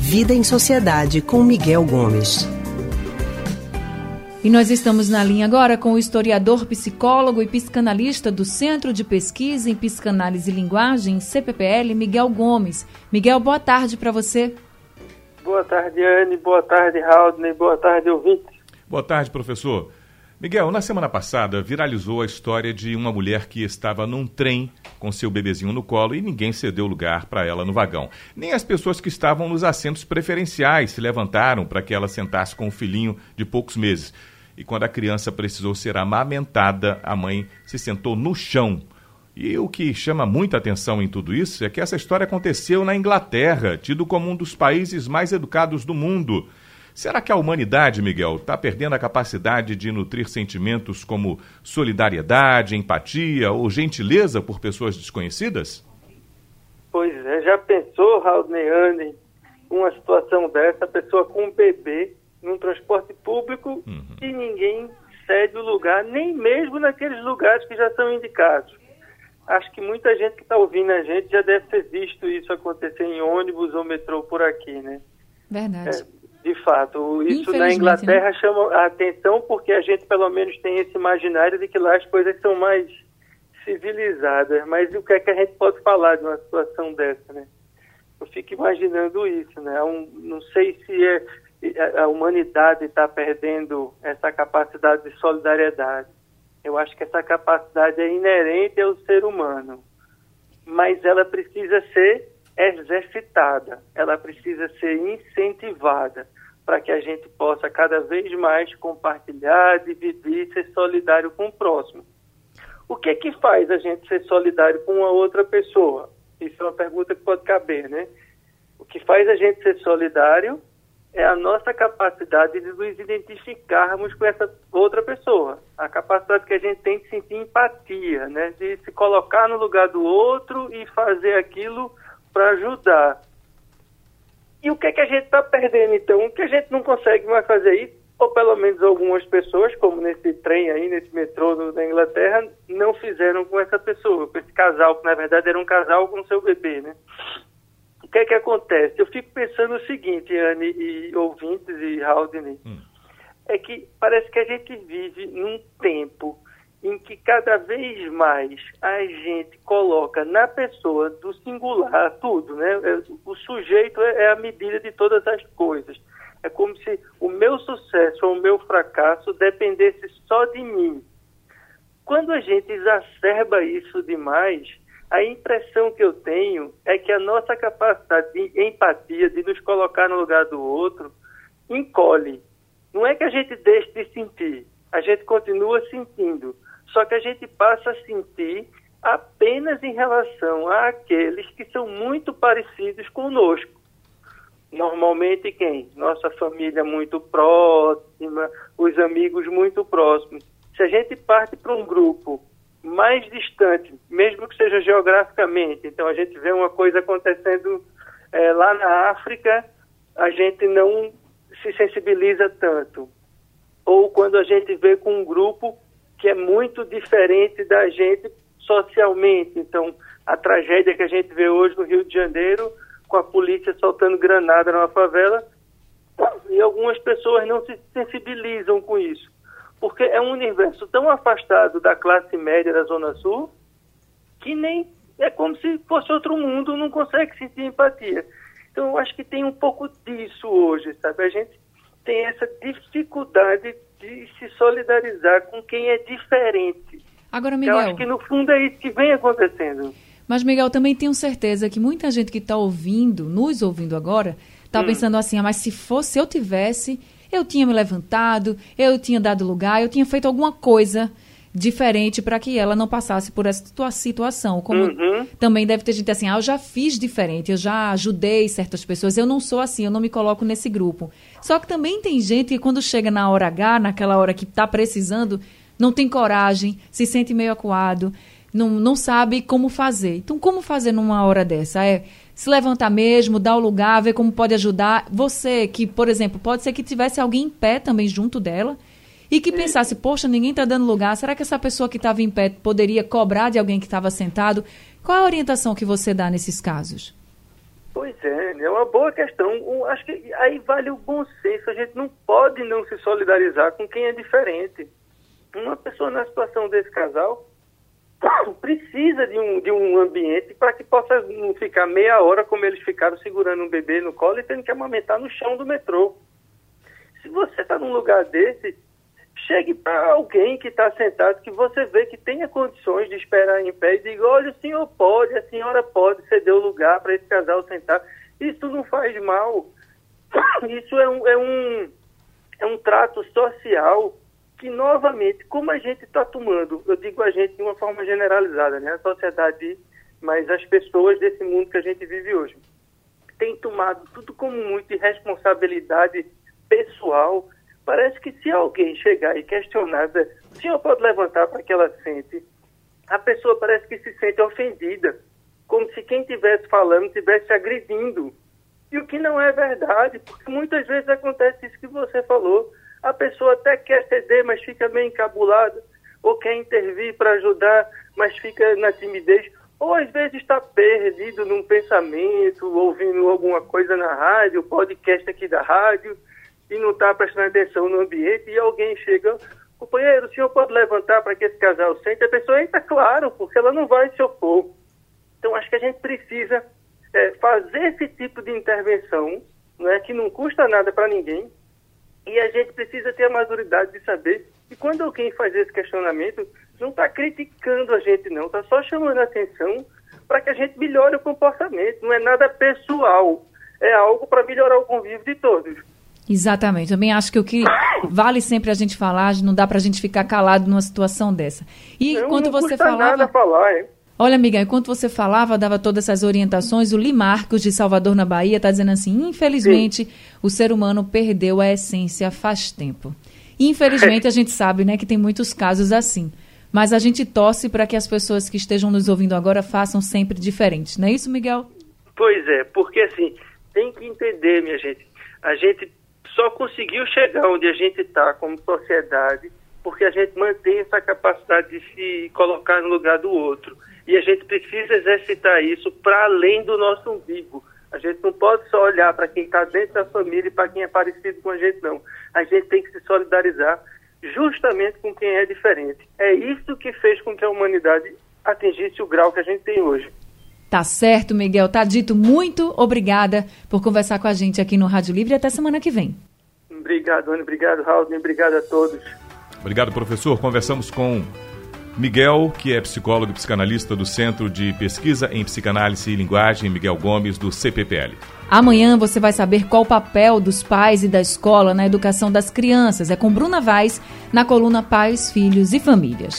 Vida em Sociedade com Miguel Gomes. E nós estamos na linha agora com o historiador, psicólogo e psicanalista do Centro de Pesquisa em Psicanálise e Linguagem, CPPL, Miguel Gomes. Miguel, boa tarde para você. Boa tarde, Anne. Boa tarde, Haldner. Boa tarde, ouvintes. Boa tarde, professor. Miguel, na semana passada viralizou a história de uma mulher que estava num trem com seu bebezinho no colo e ninguém cedeu lugar para ela no vagão. Nem as pessoas que estavam nos assentos preferenciais se levantaram para que ela sentasse com o filhinho de poucos meses. E quando a criança precisou ser amamentada, a mãe se sentou no chão. E o que chama muita atenção em tudo isso é que essa história aconteceu na Inglaterra, tido como um dos países mais educados do mundo. Será que a humanidade, Miguel, está perdendo a capacidade de nutrir sentimentos como solidariedade, empatia ou gentileza por pessoas desconhecidas? Pois é, já pensou, Raul Neane, uma situação dessa, a pessoa com um bebê num transporte público uhum. e ninguém cede o lugar, nem mesmo naqueles lugares que já são indicados. Acho que muita gente que está ouvindo a gente já deve ter visto isso acontecer em ônibus ou metrô por aqui, né? Verdade. É, de fato, isso na Inglaterra né? chama a atenção porque a gente pelo menos tem esse imaginário de que lá as coisas são mais civilizadas. Mas o que é que a gente pode falar de uma situação dessa, né? Eu fico imaginando isso, né? Um, não sei se é, a humanidade está perdendo essa capacidade de solidariedade. Eu acho que essa capacidade é inerente ao ser humano, mas ela precisa ser exercitada, ela precisa ser incentivada para que a gente possa cada vez mais compartilhar, dividir, ser solidário com o próximo. O que é que faz a gente ser solidário com uma outra pessoa? Isso é uma pergunta que pode caber, né? O que faz a gente ser solidário é a nossa capacidade de nos identificarmos com essa outra pessoa. A capacidade que a gente tem de sentir empatia, né? De se colocar no lugar do outro e fazer aquilo para ajudar. E o que é que a gente está perdendo, então? O que a gente não consegue mais fazer isso, ou pelo menos algumas pessoas, como nesse trem aí, nesse metrô da Inglaterra, não fizeram com essa pessoa, com esse casal, que na verdade era um casal com seu bebê, né? O que é que acontece? Eu fico pensando o seguinte, Anne e ouvintes e Haldane, hum. é que parece que a gente vive num tempo em que cada vez mais a gente coloca na pessoa do singular tudo, né? É, o sujeito é, é a medida de todas as coisas. É como se o meu sucesso ou o meu fracasso dependesse só de mim. Quando a gente exacerba isso demais, a impressão que eu tenho é que a nossa capacidade de empatia, de nos colocar no lugar do outro, encolhe. Não é que a gente deixe de sentir, a gente continua sentindo só que a gente passa a sentir apenas em relação àqueles que são muito parecidos conosco. Normalmente quem? Nossa família muito próxima, os amigos muito próximos. Se a gente parte para um grupo mais distante, mesmo que seja geograficamente, então a gente vê uma coisa acontecendo é, lá na África, a gente não se sensibiliza tanto. Ou quando a gente vê com um grupo que é muito diferente da gente socialmente. Então, a tragédia que a gente vê hoje no Rio de Janeiro, com a polícia soltando granada numa favela, e algumas pessoas não se sensibilizam com isso, porque é um universo tão afastado da classe média da Zona Sul que nem é como se fosse outro mundo, não consegue sentir empatia. Então, eu acho que tem um pouco disso hoje, sabe? A gente tem essa dificuldade de se solidarizar com quem é diferente. Agora, Miguel. Eu acho que no fundo é isso que vem acontecendo. Mas, Miguel, também tenho certeza que muita gente que está ouvindo, nos ouvindo agora, está hum. pensando assim: ah, mas se fosse eu tivesse, eu tinha me levantado, eu tinha dado lugar, eu tinha feito alguma coisa diferente para que ela não passasse por essa situação. Como uhum. também deve ter gente assim, ah, eu já fiz diferente, eu já ajudei certas pessoas, eu não sou assim, eu não me coloco nesse grupo. Só que também tem gente que quando chega na hora H, naquela hora que está precisando, não tem coragem, se sente meio acuado, não, não sabe como fazer. Então, como fazer numa hora dessa? É se levantar mesmo, dar o lugar, ver como pode ajudar. Você que, por exemplo, pode ser que tivesse alguém em pé também junto dela, e que pensasse, poxa, ninguém está dando lugar, será que essa pessoa que estava em pé poderia cobrar de alguém que estava sentado? Qual a orientação que você dá nesses casos? Pois é, é uma boa questão. acho que aí vale o bom senso. A gente não pode não se solidarizar com quem é diferente. Uma pessoa na situação desse casal precisa de um, de um ambiente para que possa não ficar meia hora como eles ficaram segurando um bebê no colo e tendo que amamentar no chão do metrô. Se você está num lugar desse, chegue para alguém que está sentado, que você vê que tenha condições de esperar em pé e diga, olha, o senhor pode, a senhora pode ceder o lugar para esse casal sentar. Isso não faz mal. Isso é um, é um, é um trato social que, novamente, como a gente está tomando, eu digo a gente de uma forma generalizada, né? a sociedade, mas as pessoas desse mundo que a gente vive hoje, tem tomado tudo como muito irresponsabilidade pessoal. Parece que se alguém chegar e questionar, o senhor pode levantar para que ela sente, a pessoa parece que se sente ofendida, como se quem estivesse falando estivesse agredindo. E o que não é verdade, porque muitas vezes acontece isso que você falou. A pessoa até quer ceder, mas fica meio encabulada, ou quer intervir para ajudar, mas fica na timidez, ou às vezes está perdido num pensamento, ouvindo alguma coisa na rádio, podcast aqui da rádio, e não está prestando atenção no ambiente, e alguém chega, companheiro, o senhor pode levantar para que esse casal sente? A pessoa entra, claro, porque ela não vai se opor. Então, acho que a gente precisa é, fazer esse tipo de intervenção, não é, que não custa nada para ninguém, e a gente precisa ter a maturidade de saber que quando alguém faz esse questionamento, não está criticando a gente, não, está só chamando a atenção para que a gente melhore o comportamento. Não é nada pessoal, é algo para melhorar o convívio de todos. Exatamente. Também acho que o que vale sempre a gente falar, não dá para a gente ficar calado numa situação dessa. E não você falava. Nada falar? Olha, amiga, enquanto você falava, dava todas essas orientações, o Limarcos de Salvador, na Bahia, está dizendo assim: infelizmente, Sim. o ser humano perdeu a essência faz tempo. Infelizmente, a gente sabe né, que tem muitos casos assim. Mas a gente torce para que as pessoas que estejam nos ouvindo agora façam sempre diferente. Não é isso, Miguel? Pois é, porque assim, tem que entender, minha gente. A gente só conseguiu chegar onde a gente está como sociedade porque a gente mantém essa capacidade de se colocar no lugar do outro. E a gente precisa exercitar isso para além do nosso umbigo. A gente não pode só olhar para quem está dentro da família e para quem é parecido com a gente, não. A gente tem que se solidarizar justamente com quem é diferente. É isso que fez com que a humanidade atingisse o grau que a gente tem hoje. Tá certo, Miguel. Tá dito. Muito obrigada por conversar com a gente aqui no Rádio Livre. Até semana que vem. Obrigado, Ana. Obrigado, Raul. Obrigado a todos. Obrigado, professor. Conversamos com Miguel, que é psicólogo e psicanalista do Centro de Pesquisa em Psicanálise e Linguagem, Miguel Gomes, do CPPL. Amanhã você vai saber qual o papel dos pais e da escola na educação das crianças. É com Bruna Vaz, na coluna Pais, Filhos e Famílias.